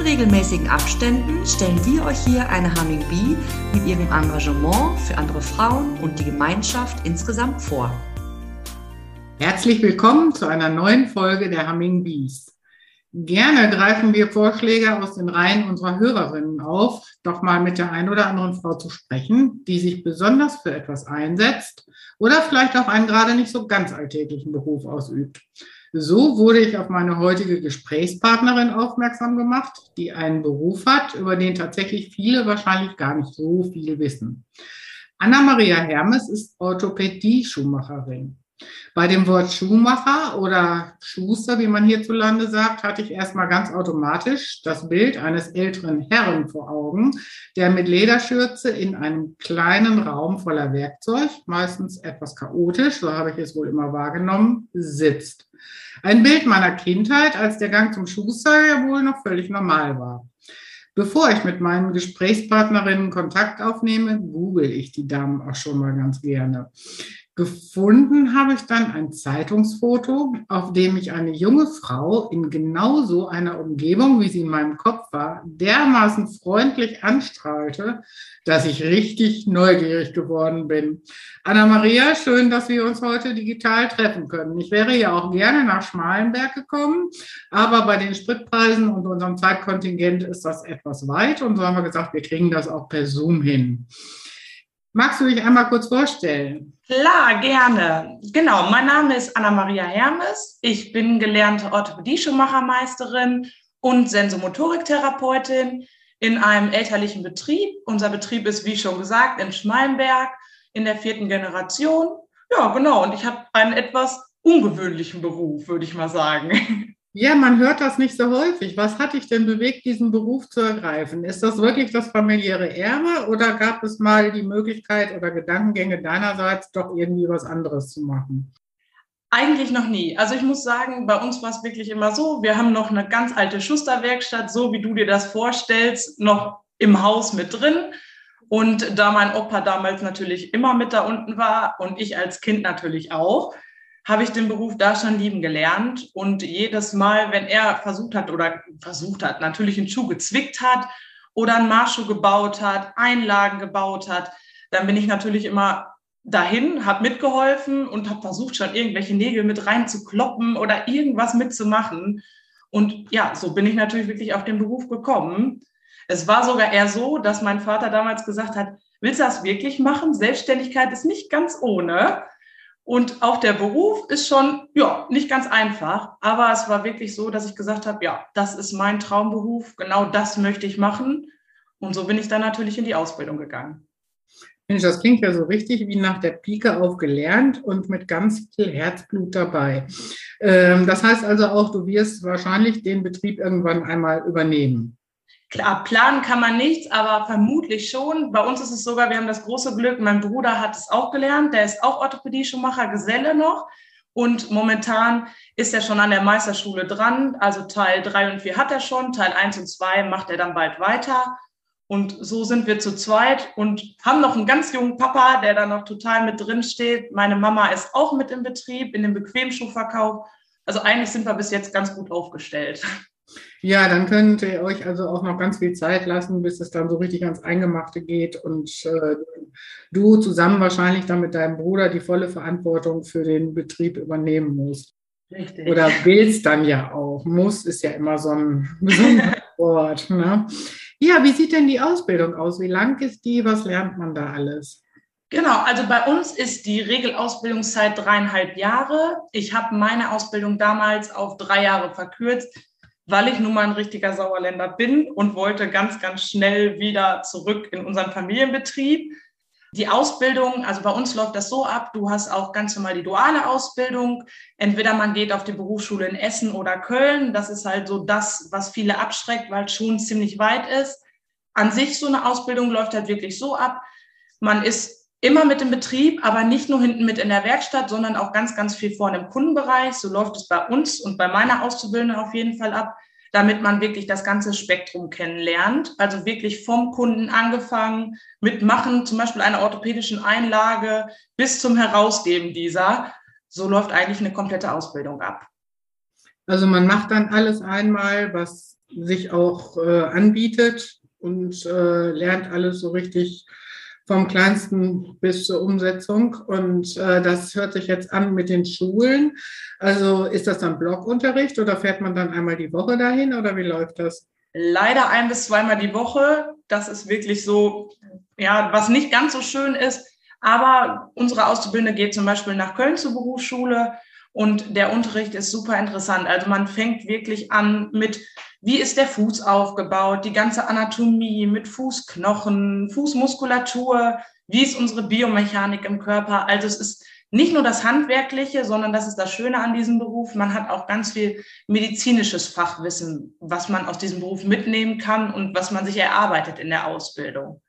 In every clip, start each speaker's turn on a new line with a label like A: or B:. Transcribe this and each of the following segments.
A: In regelmäßigen Abständen stellen wir euch hier eine Humming Bee mit ihrem Engagement für andere Frauen und die Gemeinschaft insgesamt vor.
B: Herzlich willkommen zu einer neuen Folge der Humming Bees. Gerne greifen wir Vorschläge aus den Reihen unserer Hörerinnen auf, doch mal mit der einen oder anderen Frau zu sprechen, die sich besonders für etwas einsetzt oder vielleicht auch einen gerade nicht so ganz alltäglichen Beruf ausübt. So wurde ich auf meine heutige Gesprächspartnerin aufmerksam gemacht, die einen Beruf hat, über den tatsächlich viele wahrscheinlich gar nicht so viel wissen. Anna-Maria Hermes ist Orthopädie-Schuhmacherin. Bei dem Wort Schuhmacher oder Schuster, wie man hierzulande sagt, hatte ich erstmal ganz automatisch das Bild eines älteren Herrn vor Augen, der mit Lederschürze in einem kleinen Raum voller Werkzeug, meistens etwas chaotisch, so habe ich es wohl immer wahrgenommen, sitzt. Ein Bild meiner Kindheit, als der Gang zum Schuster ja wohl noch völlig normal war. Bevor ich mit meinen Gesprächspartnerinnen Kontakt aufnehme, google ich die Damen auch schon mal ganz gerne. Gefunden habe ich dann ein Zeitungsfoto, auf dem ich eine junge Frau in genau so einer Umgebung, wie sie in meinem Kopf war, dermaßen freundlich anstrahlte, dass ich richtig neugierig geworden bin. Anna-Maria, schön, dass wir uns heute digital treffen können. Ich wäre ja auch gerne nach Schmalenberg gekommen, aber bei den Spritpreisen und unserem Zeitkontingent ist das etwas weit und so haben wir gesagt, wir kriegen das auch per Zoom hin. Magst du dich einmal kurz vorstellen?
C: Klar, gerne. Genau, mein Name ist Anna-Maria Hermes. Ich bin gelernte Orthopädie-Schuhmachermeisterin und Sensomotoriktherapeutin in einem elterlichen Betrieb. Unser Betrieb ist, wie schon gesagt, in Schmalenberg in der vierten Generation. Ja, genau. Und ich habe einen etwas ungewöhnlichen Beruf, würde ich mal sagen.
B: Ja, man hört das nicht so häufig. Was hat dich denn bewegt, diesen Beruf zu ergreifen? Ist das wirklich das familiäre Erbe oder gab es mal die Möglichkeit oder Gedankengänge deinerseits, doch irgendwie was anderes zu machen?
C: Eigentlich noch nie. Also ich muss sagen, bei uns war es wirklich immer so, wir haben noch eine ganz alte Schusterwerkstatt, so wie du dir das vorstellst, noch im Haus mit drin. Und da mein Opa damals natürlich immer mit da unten war und ich als Kind natürlich auch, habe ich den Beruf da schon lieben gelernt. Und jedes Mal, wenn er versucht hat oder versucht hat, natürlich einen Schuh gezwickt hat oder einen Marschschuh gebaut hat, Einlagen gebaut hat, dann bin ich natürlich immer dahin, habe mitgeholfen und habe versucht, schon irgendwelche Nägel mit reinzukloppen oder irgendwas mitzumachen. Und ja, so bin ich natürlich wirklich auf den Beruf gekommen. Es war sogar eher so, dass mein Vater damals gesagt hat, willst du das wirklich machen? Selbstständigkeit ist nicht ganz ohne. Und auch der Beruf ist schon, ja, nicht ganz einfach. Aber es war wirklich so, dass ich gesagt habe, ja, das ist mein Traumberuf. Genau das möchte ich machen. Und so bin ich dann natürlich in die Ausbildung gegangen.
B: Mensch, das klingt ja so richtig wie nach der Pike auf gelernt und mit ganz viel Herzblut dabei. Ähm, das heißt also auch, du wirst wahrscheinlich den Betrieb irgendwann einmal übernehmen.
C: Klar, planen kann man nichts, aber vermutlich schon. Bei uns ist es sogar, wir haben das große Glück, mein Bruder hat es auch gelernt, der ist auch Orthopädie-Schuhmacher, Geselle noch. Und momentan ist er schon an der Meisterschule dran. Also Teil 3 und 4 hat er schon, Teil 1 und 2 macht er dann bald weiter. Und so sind wir zu zweit und haben noch einen ganz jungen Papa, der da noch total mit drin steht. Meine Mama ist auch mit im Betrieb, in dem Bequemschuhverkauf. Also eigentlich sind wir bis jetzt ganz gut aufgestellt.
B: Ja, dann könnt ihr euch also auch noch ganz viel Zeit lassen, bis es dann so richtig ans Eingemachte geht und äh, du zusammen wahrscheinlich dann mit deinem Bruder die volle Verantwortung für den Betrieb übernehmen musst. Richtig. Oder willst dann ja auch. Muss ist ja immer so ein besonderes Wort. Ne? Ja, wie sieht denn die Ausbildung aus? Wie lang ist die? Was lernt man da alles?
C: Genau, also bei uns ist die Regelausbildungszeit dreieinhalb Jahre. Ich habe meine Ausbildung damals auf drei Jahre verkürzt, weil ich nun mal ein richtiger Sauerländer bin und wollte ganz, ganz schnell wieder zurück in unseren Familienbetrieb. Die Ausbildung, also bei uns läuft das so ab, du hast auch ganz normal die duale Ausbildung. Entweder man geht auf die Berufsschule in Essen oder Köln. Das ist halt so das, was viele abschreckt, weil es schon ziemlich weit ist. An sich so eine Ausbildung läuft halt wirklich so ab. Man ist immer mit dem Betrieb, aber nicht nur hinten mit in der Werkstatt, sondern auch ganz, ganz viel vorne im Kundenbereich. So läuft es bei uns und bei meiner Auszubildenden auf jeden Fall ab, damit man wirklich das ganze Spektrum kennenlernt. Also wirklich vom Kunden angefangen mit Machen, zum Beispiel einer orthopädischen Einlage bis zum Herausgeben dieser. So läuft eigentlich eine komplette Ausbildung ab.
B: Also man macht dann alles einmal, was sich auch äh, anbietet und äh, lernt alles so richtig vom kleinsten bis zur Umsetzung. Und äh, das hört sich jetzt an mit den Schulen. Also ist das dann Blockunterricht oder fährt man dann einmal die Woche dahin oder wie läuft das?
C: Leider ein bis zweimal die Woche. Das ist wirklich so, ja, was nicht ganz so schön ist. Aber unsere Auszubildende geht zum Beispiel nach Köln zur Berufsschule und der Unterricht ist super interessant. Also man fängt wirklich an mit, wie ist der Fuß aufgebaut, die ganze Anatomie mit Fußknochen, Fußmuskulatur, wie ist unsere Biomechanik im Körper. Also es ist nicht nur das Handwerkliche, sondern das ist das Schöne an diesem Beruf. Man hat auch ganz viel medizinisches Fachwissen, was man aus diesem Beruf mitnehmen kann und was man sich erarbeitet in der Ausbildung.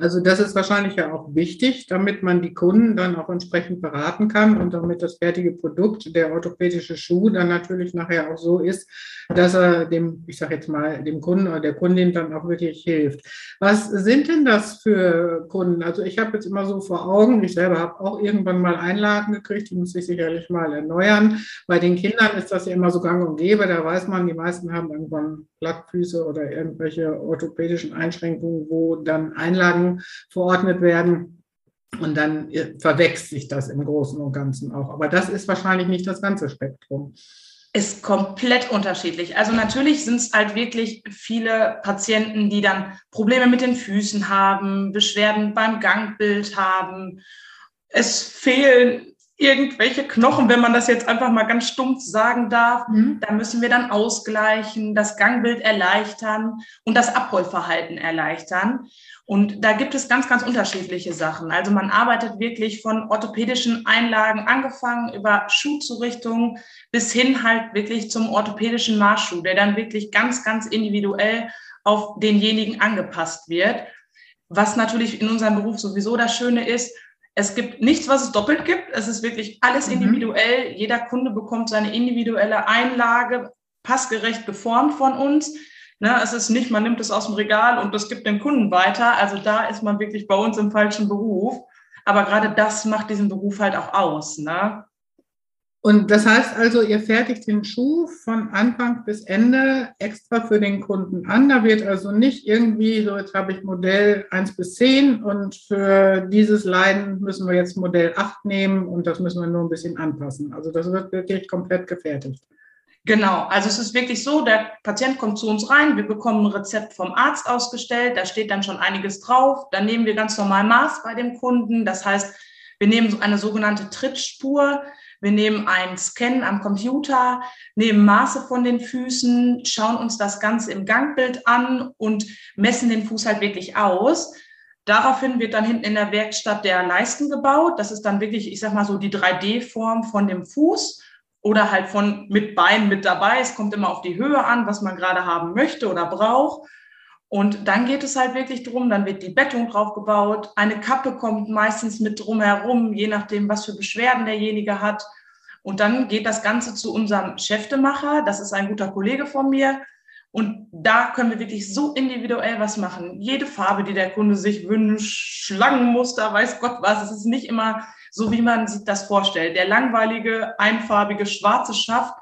B: Also das ist wahrscheinlich ja auch wichtig, damit man die Kunden dann auch entsprechend beraten kann und damit das fertige Produkt, der orthopädische Schuh, dann natürlich nachher auch so ist, dass er dem, ich sage jetzt mal, dem Kunden oder der Kundin dann auch wirklich hilft. Was sind denn das für Kunden? Also ich habe jetzt immer so vor Augen, ich selber habe auch irgendwann mal Einlagen gekriegt, die muss ich sicherlich mal erneuern. Bei den Kindern ist das ja immer so gang und gäbe, da weiß man, die meisten haben irgendwann Plattfüße oder irgendwelche orthopädischen Einschränkungen, wo dann Einlagen verordnet werden. Und dann äh, verwechselt sich das im Großen und Ganzen auch. Aber das ist wahrscheinlich nicht das ganze Spektrum.
C: Ist komplett unterschiedlich. Also natürlich sind es halt wirklich viele Patienten, die dann Probleme mit den Füßen haben, Beschwerden beim Gangbild haben. Es fehlen irgendwelche Knochen, wenn man das jetzt einfach mal ganz stumpf sagen darf, mhm. da müssen wir dann ausgleichen, das Gangbild erleichtern und das Abrollverhalten erleichtern. Und da gibt es ganz, ganz unterschiedliche Sachen. Also man arbeitet wirklich von orthopädischen Einlagen angefangen über Schuhzurichtung bis hin halt wirklich zum orthopädischen Marschschuh, der dann wirklich ganz, ganz individuell auf denjenigen angepasst wird. Was natürlich in unserem Beruf sowieso das Schöne ist, es gibt nichts, was es doppelt gibt. Es ist wirklich alles mhm. individuell. Jeder Kunde bekommt seine individuelle Einlage passgerecht geformt von uns. Ne, es ist nicht, man nimmt es aus dem Regal und das gibt den Kunden weiter. Also da ist man wirklich bei uns im falschen Beruf. Aber gerade das macht diesen Beruf halt auch aus. Ne?
B: Und das heißt also, ihr fertigt den Schuh von Anfang bis Ende extra für den Kunden an. Da wird also nicht irgendwie so, jetzt habe ich Modell 1 bis 10 und für dieses Leiden müssen wir jetzt Modell 8 nehmen und das müssen wir nur ein bisschen anpassen. Also das wird wirklich komplett gefertigt.
C: Genau, also es ist wirklich so, der Patient kommt zu uns rein, wir bekommen ein Rezept vom Arzt ausgestellt, da steht dann schon einiges drauf, dann nehmen wir ganz normal Maß bei dem Kunden, das heißt, wir nehmen eine sogenannte Trittspur, wir nehmen einen Scan am Computer, nehmen Maße von den Füßen, schauen uns das Ganze im Gangbild an und messen den Fuß halt wirklich aus. Daraufhin wird dann hinten in der Werkstatt der Leisten gebaut. Das ist dann wirklich, ich sag mal so, die 3D-Form von dem Fuß oder halt von mit Bein mit dabei. Es kommt immer auf die Höhe an, was man gerade haben möchte oder braucht. Und dann geht es halt wirklich drum, dann wird die Bettung draufgebaut. Eine Kappe kommt meistens mit drumherum, je nachdem, was für Beschwerden derjenige hat. Und dann geht das Ganze zu unserem Cheftemacher. Das ist ein guter Kollege von mir. Und da können wir wirklich so individuell was machen. Jede Farbe, die der Kunde sich wünscht, Schlangenmuster, weiß Gott was. Es ist nicht immer so, wie man sich das vorstellt. Der langweilige, einfarbige, schwarze Schaft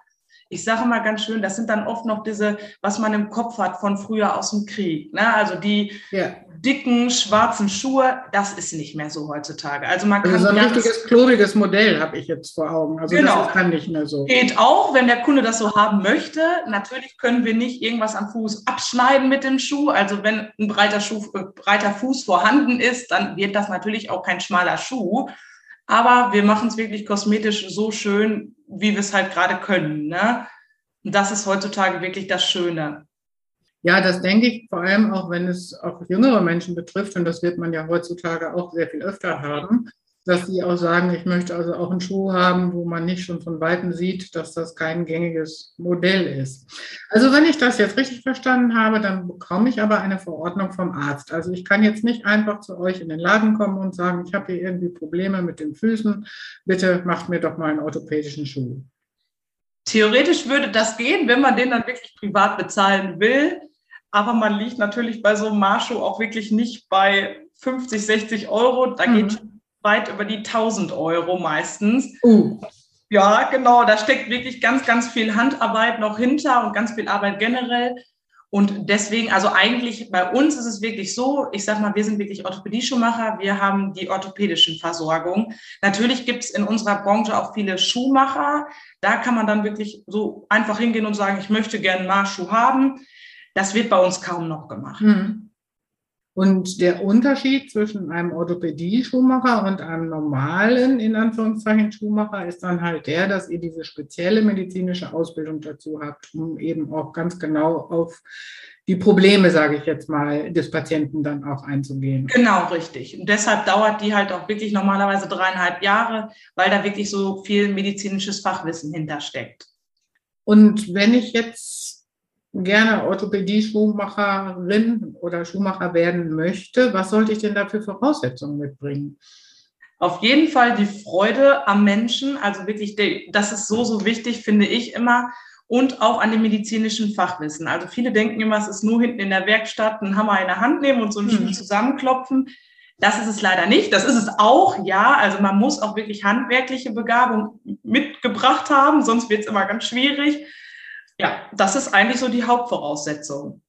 C: ich sage mal ganz schön, das sind dann oft noch diese, was man im Kopf hat von früher aus dem Krieg. Ne? Also die ja. dicken, schwarzen Schuhe, das ist nicht mehr so heutzutage. Also man
B: also kann. Also ein richtiges, klobiges Modell habe ich jetzt vor Augen. Also genau. das dann nicht mehr so.
C: Geht auch, wenn der Kunde das so haben möchte. Natürlich können wir nicht irgendwas am Fuß abschneiden mit dem Schuh. Also wenn ein breiter, Schuh, äh, breiter Fuß vorhanden ist, dann wird das natürlich auch kein schmaler Schuh. Aber wir machen es wirklich kosmetisch so schön, wie wir es halt gerade können. Ne? Und das ist heutzutage wirklich das Schöne.
B: Ja, das denke ich vor allem auch, wenn es auch jüngere Menschen betrifft, und das wird man ja heutzutage auch sehr viel öfter haben, dass sie auch sagen, ich möchte also auch einen Schuh haben, wo man nicht schon von Weitem sieht, dass das kein gängiges Modell ist. Also wenn ich das jetzt richtig verstanden habe, dann bekomme ich aber eine Verordnung vom Arzt. Also ich kann jetzt nicht einfach zu euch in den Laden kommen und sagen, ich habe hier irgendwie Probleme mit den Füßen, bitte macht mir doch mal einen orthopädischen Schuh.
C: Theoretisch würde das gehen, wenn man den dann wirklich privat bezahlen will. Aber man liegt natürlich bei so einem Marschuh auch wirklich nicht bei 50, 60 Euro. Da mhm. geht weit über die 1000 Euro meistens. Uh. Ja, genau. Da steckt wirklich ganz, ganz viel Handarbeit noch hinter und ganz viel Arbeit generell. Und deswegen, also eigentlich bei uns ist es wirklich so, ich sag mal, wir sind wirklich Orthopädie-Schuhmacher, wir haben die orthopädischen Versorgung. Natürlich gibt es in unserer Branche auch viele Schuhmacher. Da kann man dann wirklich so einfach hingehen und sagen, ich möchte gerne einen Marschschuh haben. Das wird bei uns kaum noch gemacht. Hm.
B: Und der Unterschied zwischen einem Orthopädie-Schuhmacher und einem normalen, in Anführungszeichen, Schuhmacher ist dann halt der, dass ihr diese spezielle medizinische Ausbildung dazu habt, um eben auch ganz genau auf die Probleme, sage ich jetzt mal, des Patienten dann auch einzugehen.
C: Genau, richtig. Und deshalb dauert die halt auch wirklich normalerweise dreieinhalb Jahre, weil da wirklich so viel medizinisches Fachwissen hintersteckt.
B: Und wenn ich jetzt gerne Orthopädie-Schuhmacherin oder Schuhmacher werden möchte, was sollte ich denn da für Voraussetzungen mitbringen?
C: Auf jeden Fall die Freude am Menschen, also wirklich, das ist so, so wichtig, finde ich immer. Und auch an dem medizinischen Fachwissen. Also viele denken immer, es ist nur hinten in der Werkstatt einen Hammer in der Hand nehmen und so einen Schuh hm. zusammenklopfen. Das ist es leider nicht. Das ist es auch, ja. Also man muss auch wirklich handwerkliche Begabung mitgebracht haben, sonst wird es immer ganz schwierig. Ja, das ist eigentlich so die Hauptvoraussetzung.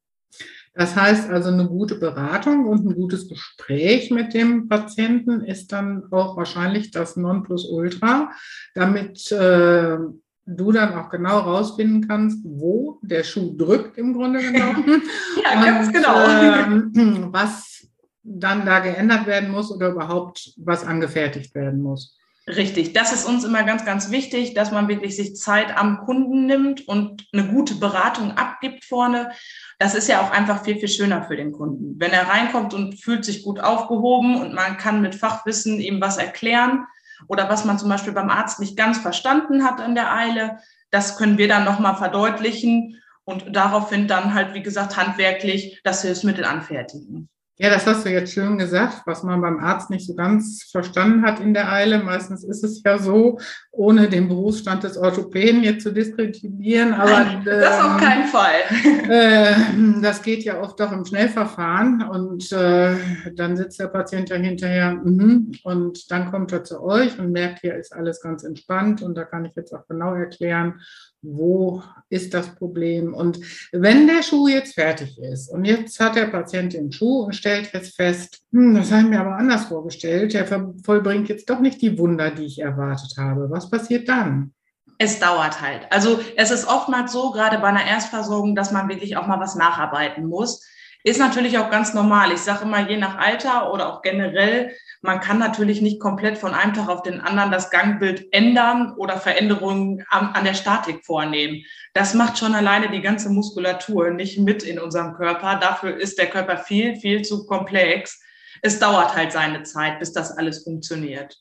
B: Das heißt also, eine gute Beratung und ein gutes Gespräch mit dem Patienten ist dann auch wahrscheinlich das Nonplusultra, damit äh, du dann auch genau rausfinden kannst, wo der Schuh drückt im Grunde genommen.
C: ja, ganz genau.
B: Äh, was dann da geändert werden muss oder überhaupt was angefertigt werden muss.
C: Richtig, das ist uns immer ganz, ganz wichtig, dass man wirklich sich Zeit am Kunden nimmt und eine gute Beratung abgibt vorne. Das ist ja auch einfach viel, viel schöner für den Kunden. Wenn er reinkommt und fühlt sich gut aufgehoben und man kann mit Fachwissen ihm was erklären oder was man zum Beispiel beim Arzt nicht ganz verstanden hat in der Eile, das können wir dann nochmal verdeutlichen und daraufhin dann halt, wie gesagt, handwerklich das Hilfsmittel anfertigen.
B: Ja, das hast du jetzt schön gesagt, was man beim Arzt nicht so ganz verstanden hat in der Eile. Meistens ist es ja so, ohne den Berufsstand des Orthopäden jetzt zu diskreditieren. Aber
C: Nein, das auf keinen Fall.
B: Äh, das geht ja oft doch im Schnellverfahren und äh, dann sitzt der Patient ja hinterher mm, und dann kommt er zu euch und merkt, hier ist alles ganz entspannt und da kann ich jetzt auch genau erklären, wo ist das Problem. Und wenn der Schuh jetzt fertig ist und jetzt hat der Patient den Schuh und stellt jetzt fest, hm, das habe ich mir aber anders vorgestellt, der vollbringt jetzt doch nicht die Wunder, die ich erwartet habe. Was passiert dann?
C: Es dauert halt. Also es ist oftmals so, gerade bei einer Erstversorgung, dass man wirklich auch mal was nacharbeiten muss. Ist natürlich auch ganz normal. Ich sage immer, je nach Alter oder auch generell, man kann natürlich nicht komplett von einem Tag auf den anderen das Gangbild ändern oder Veränderungen an, an der Statik vornehmen. Das macht schon alleine die ganze Muskulatur nicht mit in unserem Körper. Dafür ist der Körper viel, viel zu komplex. Es dauert halt seine Zeit, bis das alles funktioniert.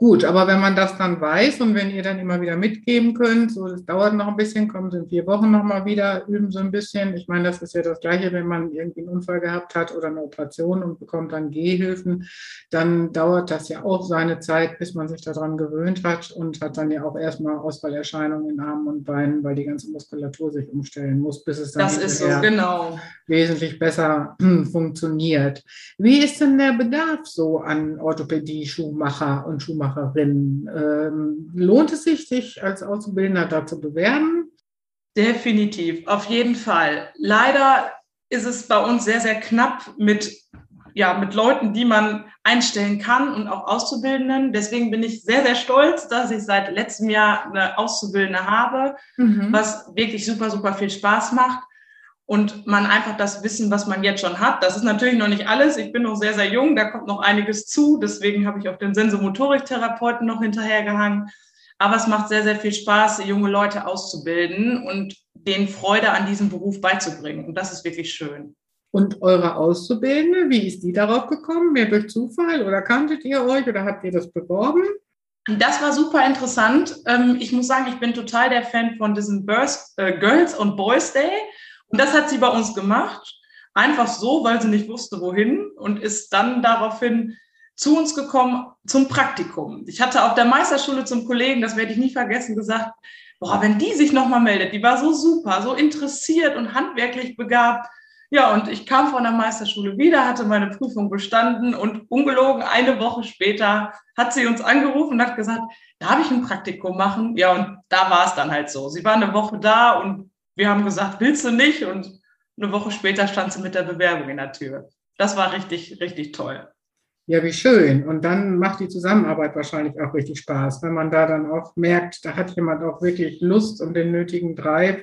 B: Gut, aber wenn man das dann weiß und wenn ihr dann immer wieder mitgeben könnt, so das dauert noch ein bisschen, kommen in vier Wochen nochmal wieder, üben so ein bisschen. Ich meine, das ist ja das Gleiche, wenn man irgendwie einen Unfall gehabt hat oder eine Operation und bekommt dann Gehhilfen, dann dauert das ja auch seine Zeit, bis man sich daran gewöhnt hat und hat dann ja auch erstmal Ausfallerscheinungen in Armen und Beinen, weil die ganze Muskulatur sich umstellen muss, bis es dann
C: so, genau.
B: wesentlich besser funktioniert. Wie ist denn der Bedarf so an Orthopädie, Schuhmacher und Schuhmacher? Schuhmacherin. Ähm, lohnt es sich, sich als Auszubildender da zu bewerben?
C: Definitiv, auf jeden Fall. Leider ist es bei uns sehr, sehr knapp mit, ja, mit Leuten, die man einstellen kann und auch Auszubildenden. Deswegen bin ich sehr, sehr stolz, dass ich seit letztem Jahr eine Auszubildende habe, mhm. was wirklich super, super viel Spaß macht und man einfach das Wissen, was man jetzt schon hat. Das ist natürlich noch nicht alles. Ich bin noch sehr, sehr jung, da kommt noch einiges zu. Deswegen habe ich auf den Sensomotoriktherapeuten noch hinterhergehangen. Aber es macht sehr, sehr viel Spaß, junge Leute auszubilden und denen Freude an diesem Beruf beizubringen. Und das ist wirklich schön.
B: Und eure Auszubildende, wie ist die darauf gekommen? Mehr durch Zufall oder kanntet ihr euch oder habt ihr das beworben?
C: Das war super interessant. Ähm, ich muss sagen, ich bin total der Fan von diesem Birth, äh, Girls und Boys Day. Und das hat sie bei uns gemacht. Einfach so, weil sie nicht wusste, wohin und ist dann daraufhin zu uns gekommen zum Praktikum. Ich hatte auf der Meisterschule zum Kollegen, das werde ich nie vergessen, gesagt, boah, wenn die sich nochmal meldet, die war so super, so interessiert und handwerklich begabt. Ja, und ich kam von der Meisterschule wieder, hatte meine Prüfung bestanden und ungelogen eine Woche später hat sie uns angerufen und hat gesagt, darf ich ein Praktikum machen? Ja, und da war es dann halt so. Sie war eine Woche da und wir haben gesagt, willst du nicht? Und eine Woche später stand sie mit der Bewerbung in der Tür. Das war richtig, richtig toll.
B: Ja, wie schön. Und dann macht die Zusammenarbeit wahrscheinlich auch richtig Spaß, wenn man da dann auch merkt, da hat jemand auch wirklich Lust und den nötigen Drive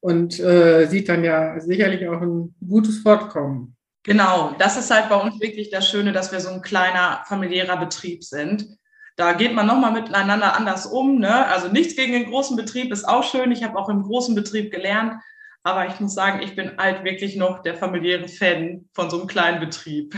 B: und äh, sieht dann ja sicherlich auch ein gutes Fortkommen.
C: Genau, das ist halt bei uns wirklich das Schöne, dass wir so ein kleiner familiärer Betrieb sind. Da geht man nochmal miteinander anders um. Ne? Also nichts gegen den großen Betrieb ist auch schön. Ich habe auch im großen Betrieb gelernt. Aber ich muss sagen, ich bin halt wirklich noch der familiäre Fan von so einem kleinen Betrieb.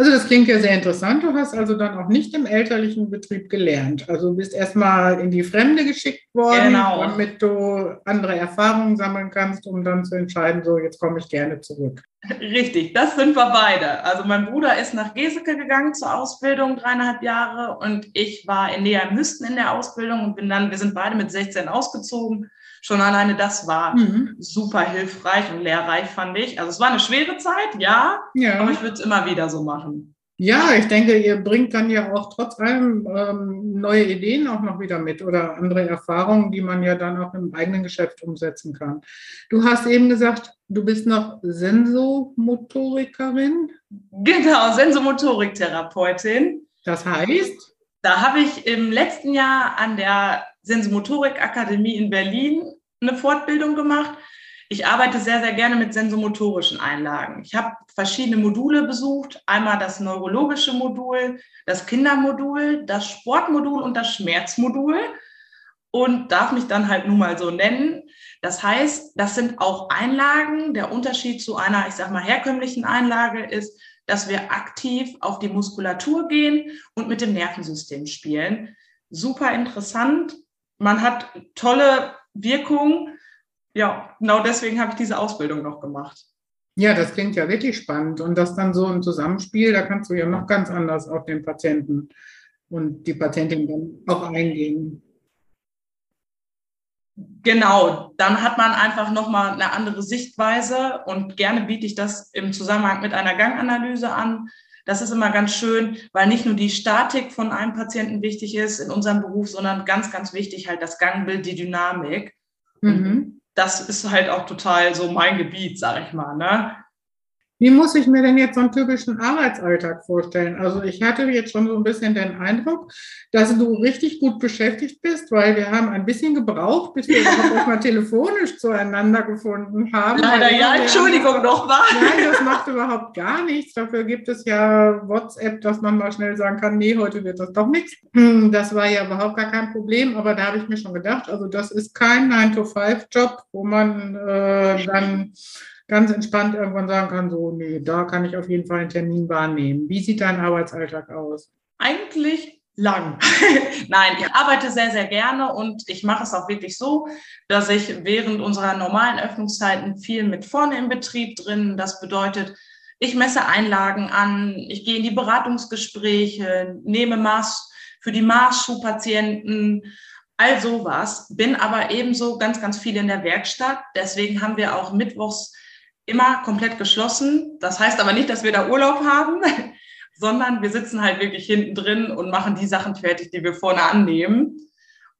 B: Also das klingt ja sehr interessant. Du hast also dann auch nicht im elterlichen Betrieb gelernt. Also bist erstmal in die Fremde geschickt worden, genau. damit du andere Erfahrungen sammeln kannst, um dann zu entscheiden, so jetzt komme ich gerne zurück.
C: Richtig, das sind wir beide. Also mein Bruder ist nach Geseke gegangen zur Ausbildung, dreieinhalb Jahre, und ich war in Näher Müsten in der Ausbildung und bin dann, wir sind beide mit 16 ausgezogen Schon alleine das war mhm. super hilfreich und lehrreich, fand ich. Also es war eine schwere Zeit, ja, ja. aber ich würde es immer wieder so machen.
B: Ja, ich denke, ihr bringt dann ja auch trotz allem ähm, neue Ideen auch noch wieder mit oder andere Erfahrungen, die man ja dann auch im eigenen Geschäft umsetzen kann. Du hast eben gesagt, du bist noch Sensomotorikerin.
C: Genau, Sensomotoriktherapeutin.
B: Das heißt?
C: Da habe ich im letzten Jahr an der Sensomotorik-Akademie in Berlin eine Fortbildung gemacht. Ich arbeite sehr, sehr gerne mit sensomotorischen Einlagen. Ich habe verschiedene Module besucht. Einmal das neurologische Modul, das Kindermodul, das Sportmodul und das Schmerzmodul und darf mich dann halt nun mal so nennen. Das heißt, das sind auch Einlagen. Der Unterschied zu einer, ich sag mal, herkömmlichen Einlage ist, dass wir aktiv auf die Muskulatur gehen und mit dem Nervensystem spielen. Super interessant man hat tolle Wirkung. Ja, genau deswegen habe ich diese Ausbildung noch gemacht.
B: Ja, das klingt ja wirklich spannend. Und das dann so ein Zusammenspiel, da kannst du ja noch ganz anders auf den Patienten und die Patientin dann auch eingehen.
C: Genau, dann hat man einfach nochmal eine andere Sichtweise und gerne biete ich das im Zusammenhang mit einer Ganganalyse an, das ist immer ganz schön, weil nicht nur die Statik von einem Patienten wichtig ist in unserem Beruf, sondern ganz, ganz wichtig halt das Gangbild, die Dynamik. Mhm. Das ist halt auch total so mein Gebiet, sag ich mal. Ne?
B: Wie muss ich mir denn jetzt so einen typischen Arbeitsalltag vorstellen? Also ich hatte jetzt schon so ein bisschen den Eindruck, dass du richtig gut beschäftigt bist, weil wir haben ein bisschen gebraucht, bis wir überhaupt mal telefonisch zueinander gefunden haben.
C: Leider ja, Entschuldigung nochmal.
B: Nein, das macht überhaupt gar nichts. Dafür gibt es ja WhatsApp, dass man mal schnell sagen kann, nee, heute wird das doch nichts. Hm, das war ja überhaupt gar kein Problem, aber da habe ich mir schon gedacht, also das ist kein 9-to-5-Job, wo man äh, dann ganz entspannt irgendwann sagen kann, so, nee, da kann ich auf jeden Fall einen Termin wahrnehmen. Wie sieht dein Arbeitsalltag aus?
C: Eigentlich lang. Nein, ich arbeite sehr, sehr gerne und ich mache es auch wirklich so, dass ich während unserer normalen Öffnungszeiten viel mit vorne im Betrieb drin. Das bedeutet, ich messe Einlagen an, ich gehe in die Beratungsgespräche, nehme Maß für die Marsschuhpatienten, all sowas, bin aber ebenso ganz, ganz viel in der Werkstatt. Deswegen haben wir auch mittwochs immer komplett geschlossen. Das heißt aber nicht, dass wir da Urlaub haben, sondern wir sitzen halt wirklich hinten drin und machen die Sachen fertig, die wir vorne annehmen.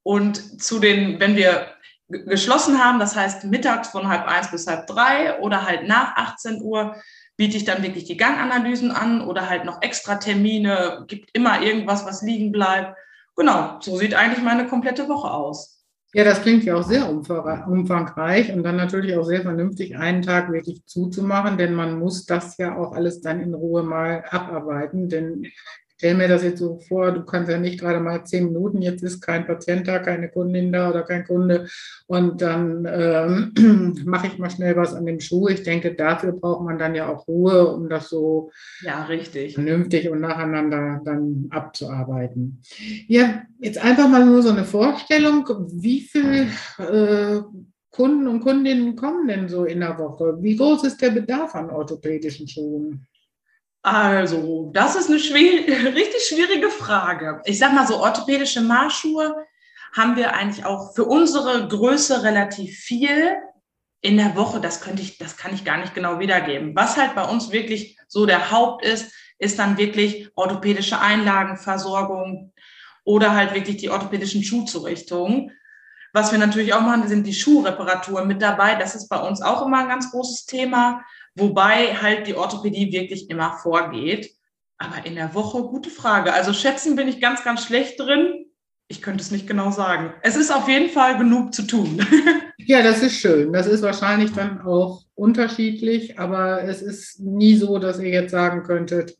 C: Und zu den, wenn wir geschlossen haben, das heißt mittags von halb eins bis halb drei oder halt nach 18 Uhr, biete ich dann wirklich die Ganganalysen an oder halt noch extra Termine, gibt immer irgendwas, was liegen bleibt. Genau, so sieht eigentlich meine komplette Woche aus.
B: Ja, das klingt ja auch sehr umfangreich und dann natürlich auch sehr vernünftig, einen Tag wirklich zuzumachen, denn man muss das ja auch alles dann in Ruhe mal abarbeiten, denn stell mir das jetzt so vor, du kannst ja nicht gerade mal zehn Minuten, jetzt ist kein Patient da, keine Kundin da oder kein Kunde und dann ähm, mache ich mal schnell was an dem Schuh. Ich denke, dafür braucht man dann ja auch Ruhe, um das so
C: ja, richtig.
B: vernünftig und nacheinander dann abzuarbeiten. Ja, jetzt einfach mal nur so eine Vorstellung, wie viel äh, Kunden und Kundinnen kommen denn so in der Woche? Wie groß ist der Bedarf an orthopädischen Schuhen?
C: Also, das ist eine schwer, richtig schwierige Frage. Ich sag mal so, orthopädische Marschschuhe haben wir eigentlich auch für unsere Größe relativ viel in der Woche. Das könnte ich, das kann ich gar nicht genau wiedergeben. Was halt bei uns wirklich so der Haupt ist, ist dann wirklich orthopädische Einlagenversorgung oder halt wirklich die orthopädischen Schuhzurichtungen. Was wir natürlich auch machen, sind die Schuhreparaturen mit dabei. Das ist bei uns auch immer ein ganz großes Thema, wobei halt die Orthopädie wirklich immer vorgeht. Aber in der Woche, gute Frage. Also schätzen bin ich ganz, ganz schlecht drin. Ich könnte es nicht genau sagen. Es ist auf jeden Fall genug zu tun.
B: Ja, das ist schön. Das ist wahrscheinlich dann auch unterschiedlich, aber es ist nie so, dass ihr jetzt sagen könntet,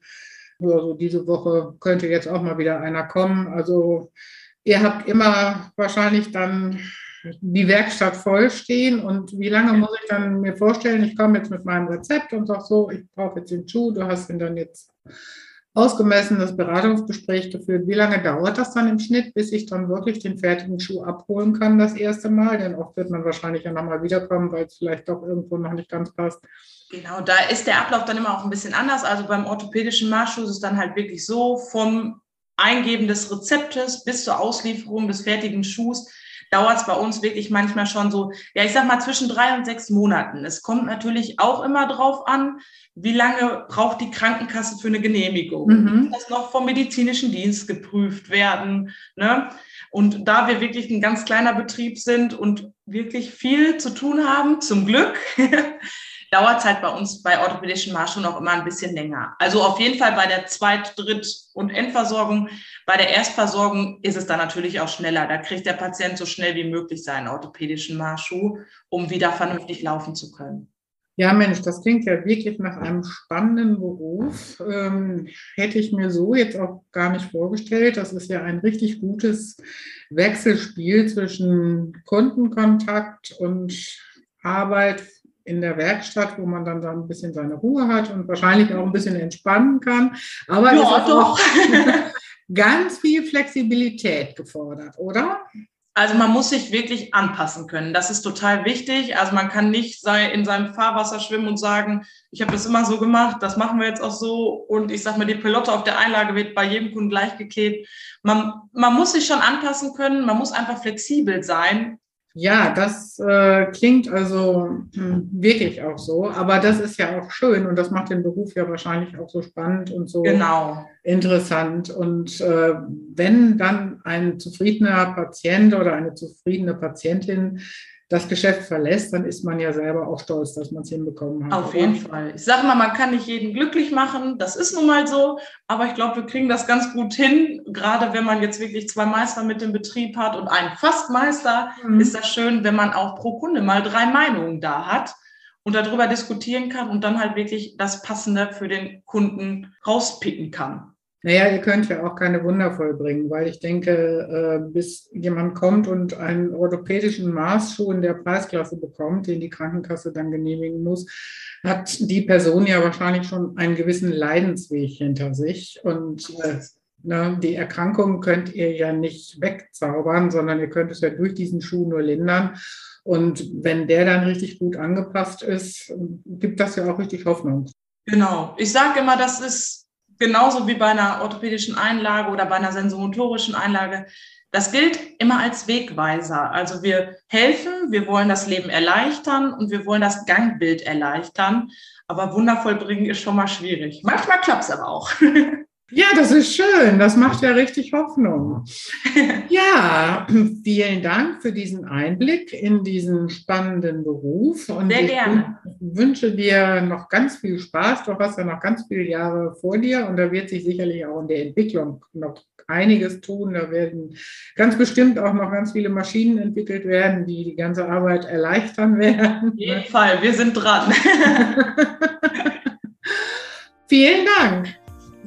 B: also diese Woche könnte jetzt auch mal wieder einer kommen. Also ihr habt immer wahrscheinlich dann die Werkstatt vollstehen und wie lange muss ich dann mir vorstellen, ich komme jetzt mit meinem Rezept und sage so, ich brauche jetzt den Schuh, du hast ihn dann jetzt ausgemessen, das Beratungsgespräch geführt. Wie lange dauert das dann im Schnitt, bis ich dann wirklich den fertigen Schuh abholen kann das erste Mal? Denn oft wird man wahrscheinlich ja nochmal wiederkommen, weil es vielleicht doch irgendwo noch nicht ganz passt.
C: Genau, da ist der Ablauf dann immer auch ein bisschen anders. Also beim orthopädischen Marschschuh ist es dann halt wirklich so, vom Eingeben des Rezeptes bis zur Auslieferung des fertigen Schuhs dauert es bei uns wirklich manchmal schon so, ja, ich sag mal zwischen drei und sechs Monaten. Es kommt natürlich auch immer drauf an, wie lange braucht die Krankenkasse für eine Genehmigung. Mhm. Muss das noch vom medizinischen Dienst geprüft werden. Ne? Und da wir wirklich ein ganz kleiner Betrieb sind und wirklich viel zu tun haben, zum Glück, dauert es halt bei uns bei orthopädischen Marschschuhen auch immer ein bisschen länger. Also auf jeden Fall bei der Zweit-, Dritt- und Endversorgung. Bei der Erstversorgung ist es dann natürlich auch schneller. Da kriegt der Patient so schnell wie möglich seinen orthopädischen Marschschuh, um wieder vernünftig laufen zu können.
B: Ja, Mensch, das klingt ja wirklich nach einem spannenden Beruf. Ähm, hätte ich mir so jetzt auch gar nicht vorgestellt. Das ist ja ein richtig gutes Wechselspiel zwischen Kundenkontakt und Arbeit in der Werkstatt, wo man dann, dann ein bisschen seine Ruhe hat und wahrscheinlich auch ein bisschen entspannen kann. Aber ja, es ist doch. auch ganz viel Flexibilität gefordert, oder?
C: Also man muss sich wirklich anpassen können. Das ist total wichtig. Also man kann nicht in seinem Fahrwasser schwimmen und sagen, ich habe das immer so gemacht, das machen wir jetzt auch so. Und ich sage mal, die Pelotte auf der Einlage wird bei jedem Kunden gleich geklebt. Man, man muss sich schon anpassen können, man muss einfach flexibel sein
B: ja, das äh, klingt also mh, wirklich auch so, aber das ist ja auch schön und das macht den Beruf ja wahrscheinlich auch so spannend und so
C: genau.
B: interessant. Und äh, wenn dann ein zufriedener Patient oder eine zufriedene Patientin das Geschäft verlässt, dann ist man ja selber auch stolz, dass man es hinbekommen hat.
C: Auf jeden Fall. Ich sage mal, man kann nicht jeden glücklich machen, das ist nun mal so, aber ich glaube, wir kriegen das ganz gut hin. Gerade wenn man jetzt wirklich zwei Meister mit dem Betrieb hat und einen Fastmeister, mhm. ist das schön, wenn man auch pro Kunde mal drei Meinungen da hat und darüber diskutieren kann und dann halt wirklich das Passende für den Kunden rauspicken kann.
B: Naja, ihr könnt ja auch keine Wunder vollbringen, weil ich denke, äh, bis jemand kommt und einen orthopädischen Maßschuh in der Preisklasse bekommt, den die Krankenkasse dann genehmigen muss, hat die Person ja wahrscheinlich schon einen gewissen Leidensweg hinter sich. Und äh, na, die Erkrankung könnt ihr ja nicht wegzaubern, sondern ihr könnt es ja durch diesen Schuh nur lindern. Und wenn der dann richtig gut angepasst ist, gibt das ja auch richtig Hoffnung.
C: Genau. Ich sage immer, das ist genauso wie bei einer orthopädischen Einlage oder bei einer sensomotorischen Einlage. Das gilt immer als Wegweiser. Also wir helfen, wir wollen das Leben erleichtern und wir wollen das Gangbild erleichtern. Aber wundervoll bringen ist schon mal schwierig. Manchmal klappt es aber auch.
B: Ja, das ist schön. Das macht ja richtig Hoffnung. Ja, vielen Dank für diesen Einblick in diesen spannenden Beruf.
C: Und Sehr gerne.
B: Ich wünsche dir noch ganz viel Spaß. Du hast ja noch ganz viele Jahre vor dir und da wird sich sicherlich auch in der Entwicklung noch einiges tun. Da werden ganz bestimmt auch noch ganz viele Maschinen entwickelt werden, die die ganze Arbeit erleichtern werden.
C: Auf jeden Fall, wir sind dran.
B: Vielen Dank.